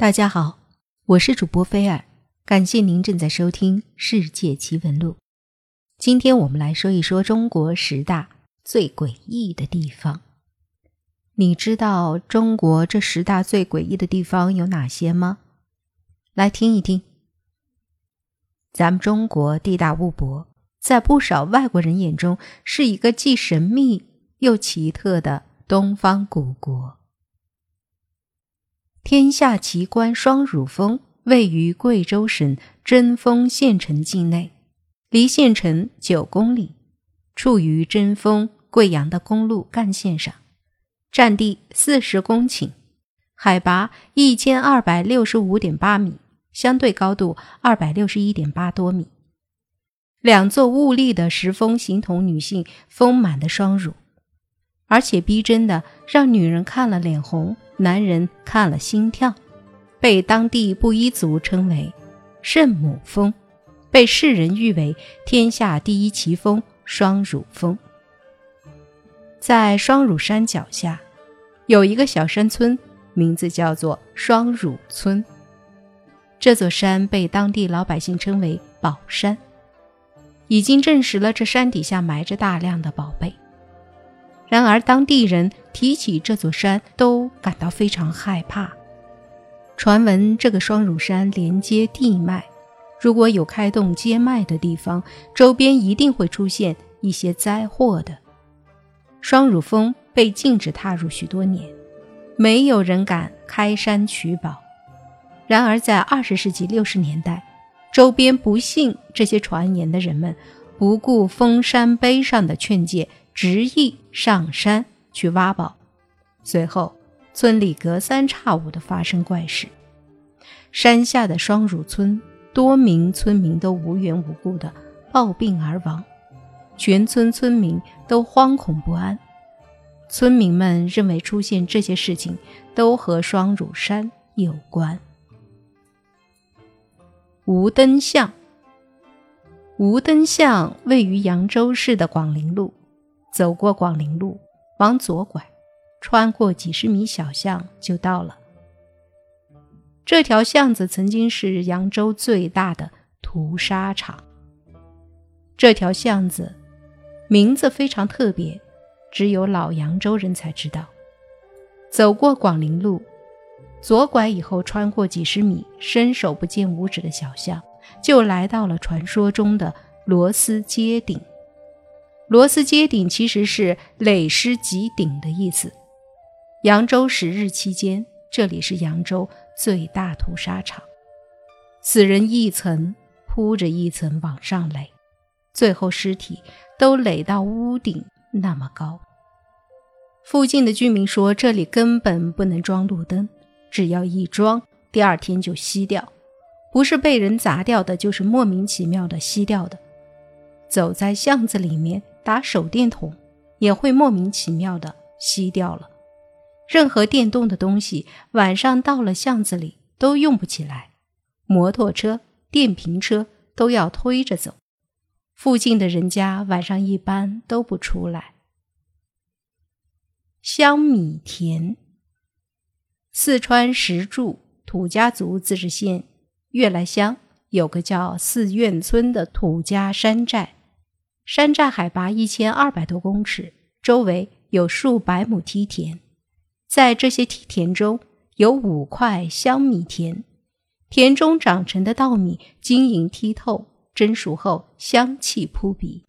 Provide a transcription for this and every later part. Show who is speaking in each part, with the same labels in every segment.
Speaker 1: 大家好，我是主播菲尔，感谢您正在收听《世界奇闻录》。今天我们来说一说中国十大最诡异的地方。你知道中国这十大最诡异的地方有哪些吗？来听一听。咱们中国地大物博，在不少外国人眼中是一个既神秘又奇特的东方古国。天下奇观双乳峰位于贵州省贞丰县城境内，离县城九公里，处于贞丰贵阳的公路干线上，占地四十公顷，海拔一千二百六十五点八米，相对高度二百六十一点八多米。两座兀立的石峰形同女性丰满的双乳。而且逼真的让女人看了脸红，男人看了心跳，被当地布依族称为“圣母峰”，被世人誉为天下第一奇峰——双乳峰。在双乳山脚下，有一个小山村，名字叫做双乳村。这座山被当地老百姓称为“宝山”，已经证实了这山底下埋着大量的宝贝。然而，当地人提起这座山都感到非常害怕。传闻这个双乳山连接地脉，如果有开洞接脉的地方，周边一定会出现一些灾祸的。双乳峰被禁止踏入许多年，没有人敢开山取宝。然而，在二十世纪六十年代，周边不信这些传言的人们，不顾封山碑上的劝诫。执意上山去挖宝，随后村里隔三差五的发生怪事。山下的双乳村，多名村民都无缘无故的暴病而亡，全村村民都惶恐不安。村民们认为出现这些事情都和双乳山有关。无灯巷，无灯巷位于扬州市的广陵路。走过广陵路，往左拐，穿过几十米小巷就到了。这条巷子曾经是扬州最大的屠杀场。这条巷子名字非常特别，只有老扬州人才知道。走过广陵路，左拐以后，穿过几十米伸手不见五指的小巷，就来到了传说中的螺丝街顶。螺丝接顶其实是垒尸及顶的意思。扬州十日期间，这里是扬州最大屠杀场，死人一层铺着一层往上垒，最后尸体都垒到屋顶那么高。附近的居民说，这里根本不能装路灯，只要一装，第二天就熄掉，不是被人砸掉的，就是莫名其妙的熄掉的。走在巷子里面。打手电筒也会莫名其妙的熄掉了。任何电动的东西晚上到了巷子里都用不起来，摩托车、电瓶车都要推着走。附近的人家晚上一般都不出来。香米田，四川石柱土家族自治县悦来乡有个叫寺院村的土家山寨。山寨海拔一千二百多公尺，周围有数百亩梯田，在这些梯田中有五块香米田，田中长成的稻米晶莹剔透，蒸熟后香气扑鼻。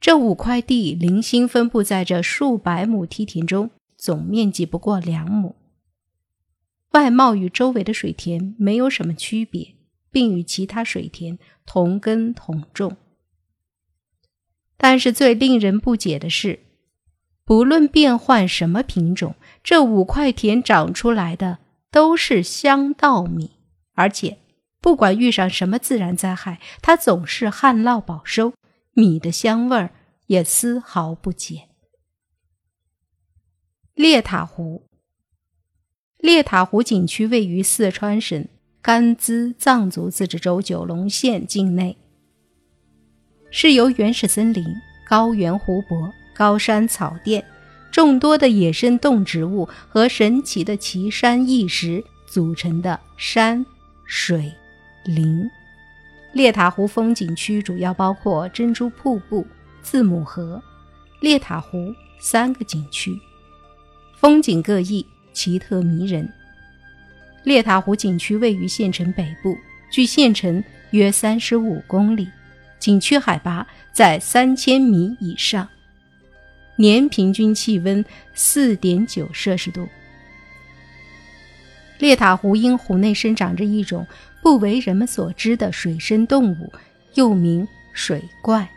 Speaker 1: 这五块地零星分布在这数百亩梯田中，总面积不过两亩，外貌与周围的水田没有什么区别，并与其他水田同根同种。但是最令人不解的是，不论变换什么品种，这五块田长出来的都是香稻米，而且不管遇上什么自然灾害，它总是旱涝保收，米的香味儿也丝毫不减。列塔湖，列塔湖景区位于四川省甘孜藏族自治州九龙县境内。是由原始森林、高原湖泊、高山草甸、众多的野生动植物和神奇的奇山异石组成的山水林。列塔湖风景区主要包括珍珠瀑布、字母河、列塔湖三个景区，风景各异，奇特迷人。列塔湖景区位于县城北部，距县城约三十五公里，景区海拔在三千米以上，年平均气温四点九摄氏度。列塔湖因湖内生长着一种不为人们所知的水生动物，又名水怪，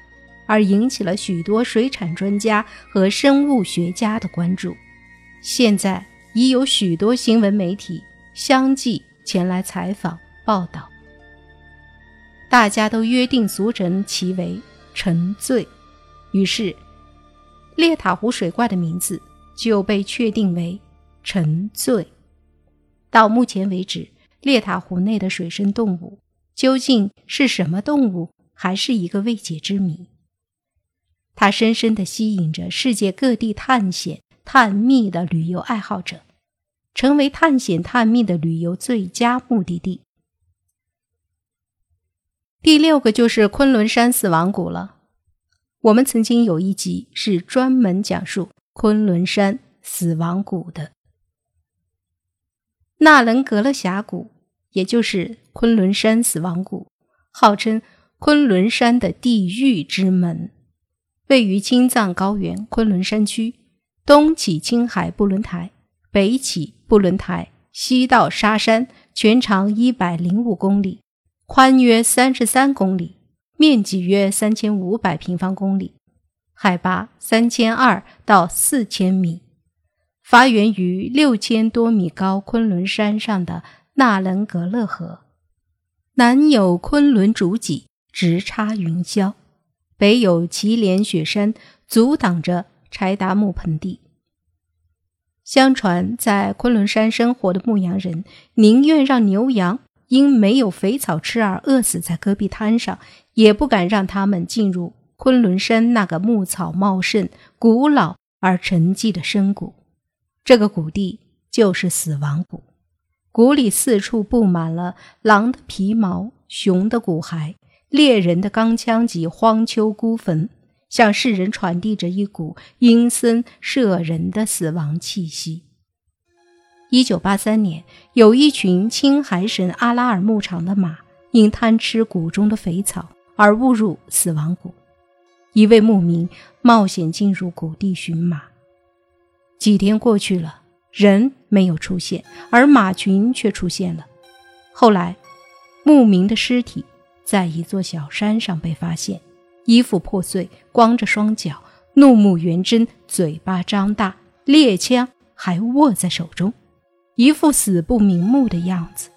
Speaker 1: 而引起了许多水产专家和生物学家的关注。现在已有许多新闻媒体。相继前来采访报道，大家都约定俗成其为“沉醉”，于是列塔湖水怪的名字就被确定为“沉醉”。到目前为止，列塔湖内的水生动物究竟是什么动物，还是一个未解之谜。它深深地吸引着世界各地探险探秘的旅游爱好者。成为探险探秘的旅游最佳目的地。第六个就是昆仑山死亡谷了。我们曾经有一集是专门讲述昆仑山死亡谷的。纳伦格勒峡谷，也就是昆仑山死亡谷，号称昆仑山的地狱之门，位于青藏高原昆仑山区，东起青海布伦台。北起布伦台，西到沙山，全长一百零五公里，宽约三十三公里，面积约三千五百平方公里，海拔三千二到四千米，发源于六千多米高昆仑山上的纳伦格勒河，南有昆仑主脊直插云霄，北有祁连雪山阻挡着柴达木盆地。相传，在昆仑山生活的牧羊人宁愿让牛羊因没有肥草吃而饿死在戈壁滩上，也不敢让他们进入昆仑山那个牧草茂盛、古老而沉寂的深谷。这个谷地就是死亡谷，谷里四处布满了狼的皮毛、熊的骨骸、猎人的钢枪及荒丘孤坟。向世人传递着一股阴森摄人的死亡气息。一九八三年，有一群青海省阿拉尔牧场的马因贪吃谷中的肥草而误入死亡谷，一位牧民冒险进入谷地寻马。几天过去了，人没有出现，而马群却出现了。后来，牧民的尸体在一座小山上被发现。衣服破碎，光着双脚，怒目圆睁，嘴巴张大，猎枪还握在手中，一副死不瞑目的样子。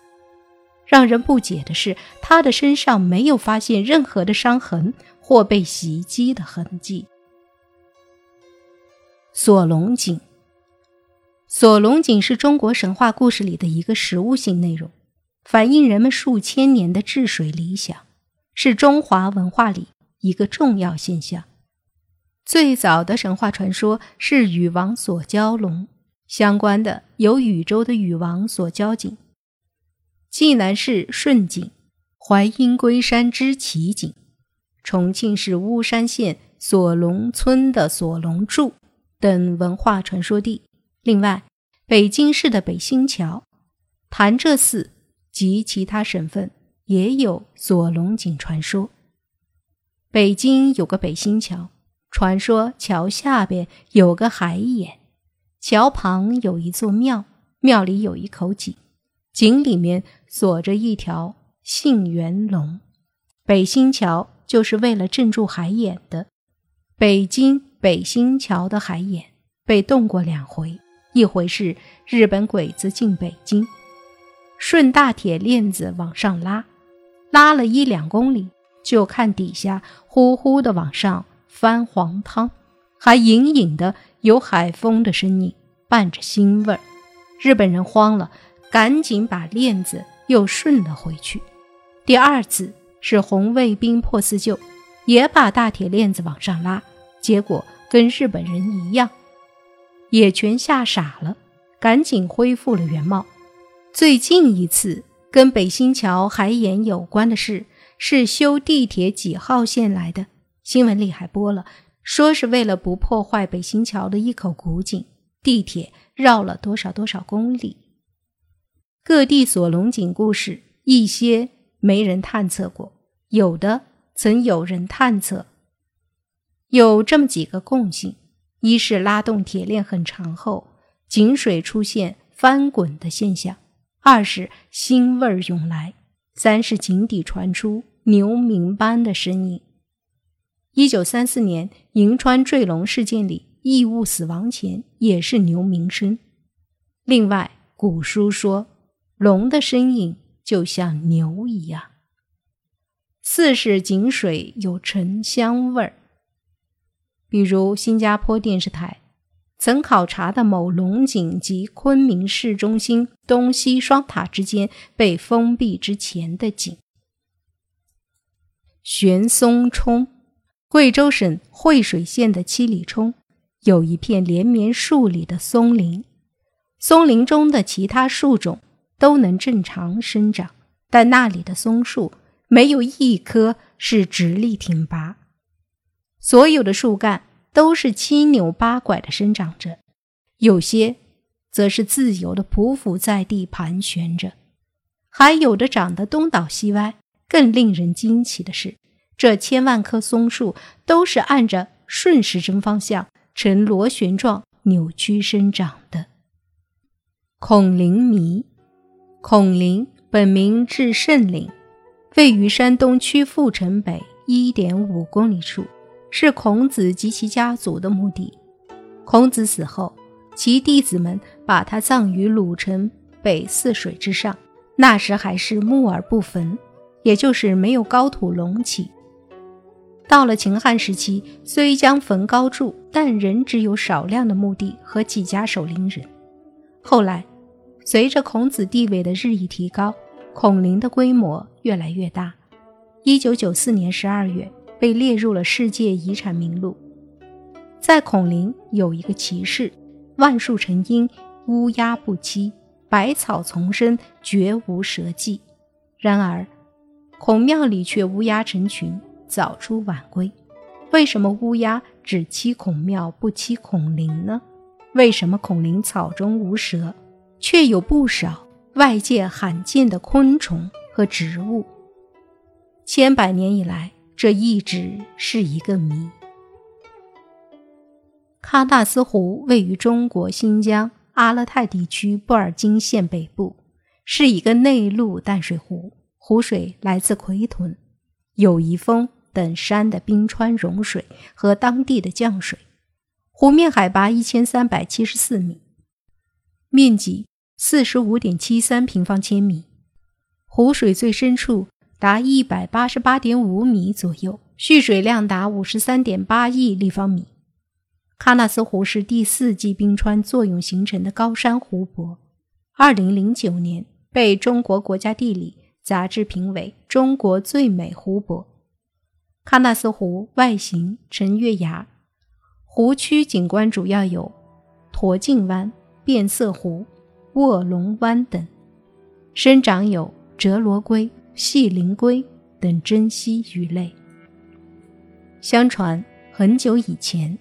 Speaker 1: 让人不解的是，他的身上没有发现任何的伤痕或被袭击的痕迹。锁龙井，锁龙井是中国神话故事里的一个实物性内容，反映人们数千年的治水理想，是中华文化里。一个重要现象，最早的神话传说是禹王所蛟龙，相关的有禹州的禹王所交井、济南市顺井、淮阴龟山之奇井、重庆市巫山县锁龙村的锁龙柱等文化传说地。另外，北京市的北新桥、潭柘寺及其他省份也有锁龙井传说。北京有个北新桥，传说桥下边有个海眼，桥旁有一座庙，庙里有一口井，井里面锁着一条杏园龙。北新桥就是为了镇住海眼的。北京北新桥的海眼被动过两回，一回是日本鬼子进北京，顺大铁链子往上拉，拉了一两公里。就看底下呼呼的往上翻黄汤，还隐隐的有海风的声音，伴着腥味儿。日本人慌了，赶紧把链子又顺了回去。第二次是红卫兵破四旧，也把大铁链子往上拉，结果跟日本人一样，也全吓傻了，赶紧恢复了原貌。最近一次跟北新桥海眼有关的事，是修地铁几号线来的，新闻里还播了，说是为了不破坏北新桥的一口古井，地铁绕了多少多少公里。各地锁龙井故事，一些没人探测过，有的曾有人探测。有这么几个共性：一是拉动铁链很长后，井水出现翻滚的现象。二是腥味涌来，三是井底传出牛鸣般的声音。一九三四年银川坠龙事件里，异物死亡前也是牛鸣声。另外，古书说龙的身影就像牛一样。四是井水有沉香味儿，比如新加坡电视台。曾考察的某龙井及昆明市中心东西双塔之间被封闭之前的井。玄松冲，贵州省惠水县的七里冲有一片连绵数里的松林，松林中的其他树种都能正常生长，但那里的松树没有一棵是直立挺拔，所有的树干。都是七扭八拐的生长着，有些则是自由的匍匐在地盘旋着，还有的长得东倒西歪。更令人惊奇的是，这千万棵松树都是按着顺时针方向呈螺旋状扭曲生长的。孔林谜，孔林本名至圣陵，位于山东曲阜城北一点五公里处。是孔子及其家族的墓地。孔子死后，其弟子们把他葬于鲁城北泗水之上。那时还是墓而不坟，也就是没有高土隆起。到了秦汉时期，虽将坟高筑，但仍只有少量的墓地和几家守陵人。后来，随着孔子地位的日益提高，孔陵的规模越来越大。一九九四年十二月。被列入了世界遗产名录。在孔林有一个奇事：万树成荫，乌鸦不栖；百草丛生，绝无蛇迹。然而，孔庙里却乌鸦成群，早出晚归。为什么乌鸦只栖孔庙，不栖孔林呢？为什么孔林草中无蛇，却有不少外界罕见的昆虫和植物？千百年以来。这一直是一个谜。喀纳斯湖位于中国新疆阿勒泰地区布尔津县北部，是一个内陆淡水湖，湖水来自奎屯、友谊峰等山的冰川融水和当地的降水。湖面海拔一千三百七十四米，面积四十五点七三平方千米，湖水最深处。达一百八十八点五米左右，蓄水量达五十三点八亿立方米。喀纳斯湖是第四纪冰川作用形成的高山湖泊。二零零九年被中国国家地理杂志评为中国最美湖泊。喀纳斯湖外形呈月牙，湖区景观主要有驼颈湾、变色湖、卧龙湾等，生长有折罗龟。细鳞龟等珍稀鱼类。相传很久以前，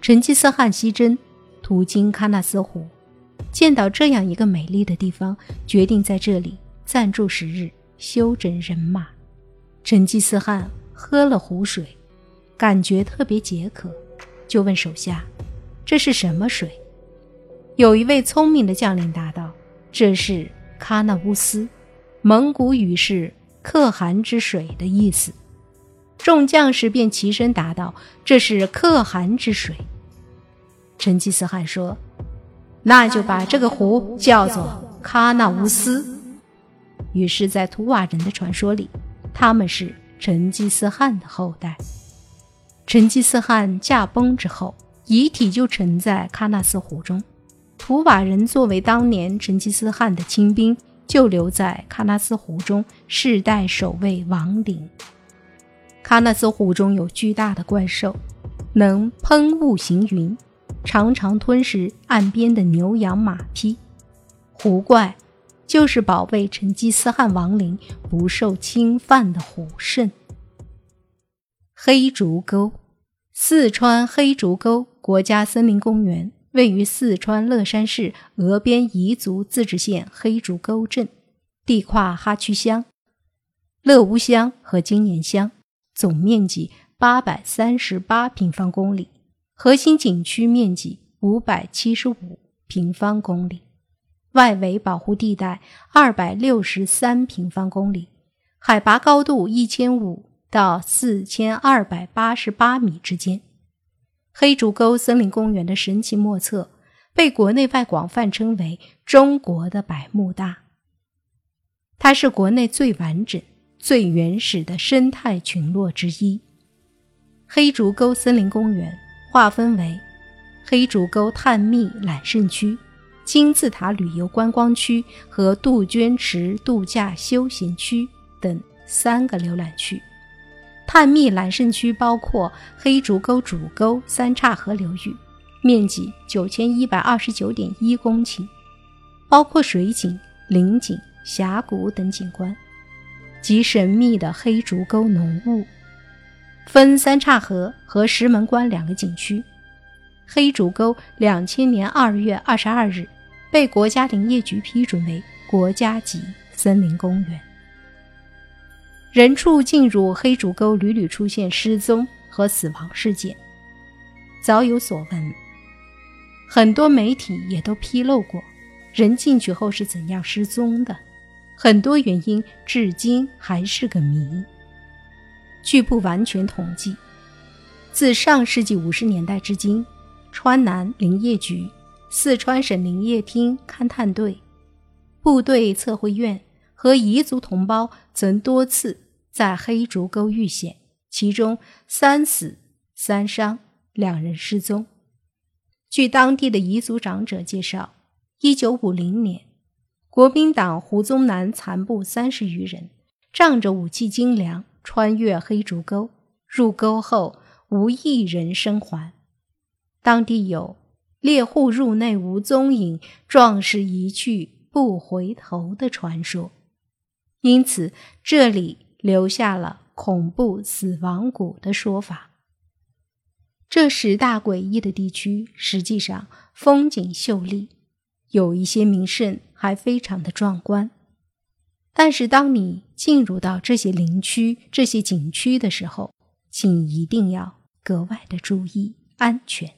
Speaker 1: 成吉思汗西征，途经喀纳斯湖，见到这样一个美丽的地方，决定在这里暂住十日，休整人马。成吉思汗喝了湖水，感觉特别解渴，就问手下：“这是什么水？”有一位聪明的将领答道：“这是喀纳乌斯。”蒙古语是“可汗之水”的意思，众将士便齐声答道：“这是可汗之水。”成吉思汗说：“那就把这个湖叫做喀纳乌斯。”于是，在图瓦人的传说里，他们是成吉思汗的后代。成吉思汗驾崩之后，遗体就沉在喀纳斯湖中。图瓦人作为当年成吉思汗的亲兵。就留在喀纳斯湖中，世代守卫王陵。喀纳斯湖中有巨大的怪兽，能喷雾行云，常常吞食岸边的牛羊马匹。湖怪就是保卫成吉思汗亡灵不受侵犯的虎胜。黑竹沟，四川黑竹沟国家森林公园位于四川乐山市峨边彝族自治县黑竹沟镇，地跨哈曲乡、乐屋乡和金岩乡，总面积八百三十八平方公里，核心景区面积五百七十五平方公里。外围保护地带二百六十三平方公里，海拔高度一千五到四千二百八十八米之间。黑竹沟森林公园的神奇莫测，被国内外广泛称为“中国的百慕大”。它是国内最完整、最原始的生态群落之一。黑竹沟森林公园划分为黑竹沟探秘揽胜区。金字塔旅游观光区和杜鹃池度假休闲区等三个浏览区。探秘揽胜区包括黑竹沟主沟三岔河流域，面积九千一百二十九点一公顷，包括水景、林景、峡谷等景观，及神秘的黑竹沟浓雾。分三岔河和石门关两个景区。黑竹沟两千年二月二十二日。被国家林业局批准为国家级森林公园。人畜进入黑竹沟屡屡出现失踪和死亡事件，早有所闻。很多媒体也都披露过人进去后是怎样失踪的，很多原因至今还是个谜。据不完全统计，自上世纪五十年代至今，川南林业局。四川省林业厅勘探队、部队测绘院和彝族同胞曾多次在黑竹沟遇险，其中三死三伤，两人失踪。据当地的彝族长者介绍，一九五零年，国民党胡宗南残部三十余人，仗着武器精良，穿越黑竹沟，入沟后无一人生还。当地有。猎户入内无踪影，壮士一去不回头的传说，因此这里留下了恐怖死亡谷的说法。这十大诡异的地区实际上风景秀丽，有一些名胜还非常的壮观。但是当你进入到这些林区、这些景区的时候，请一定要格外的注意安全。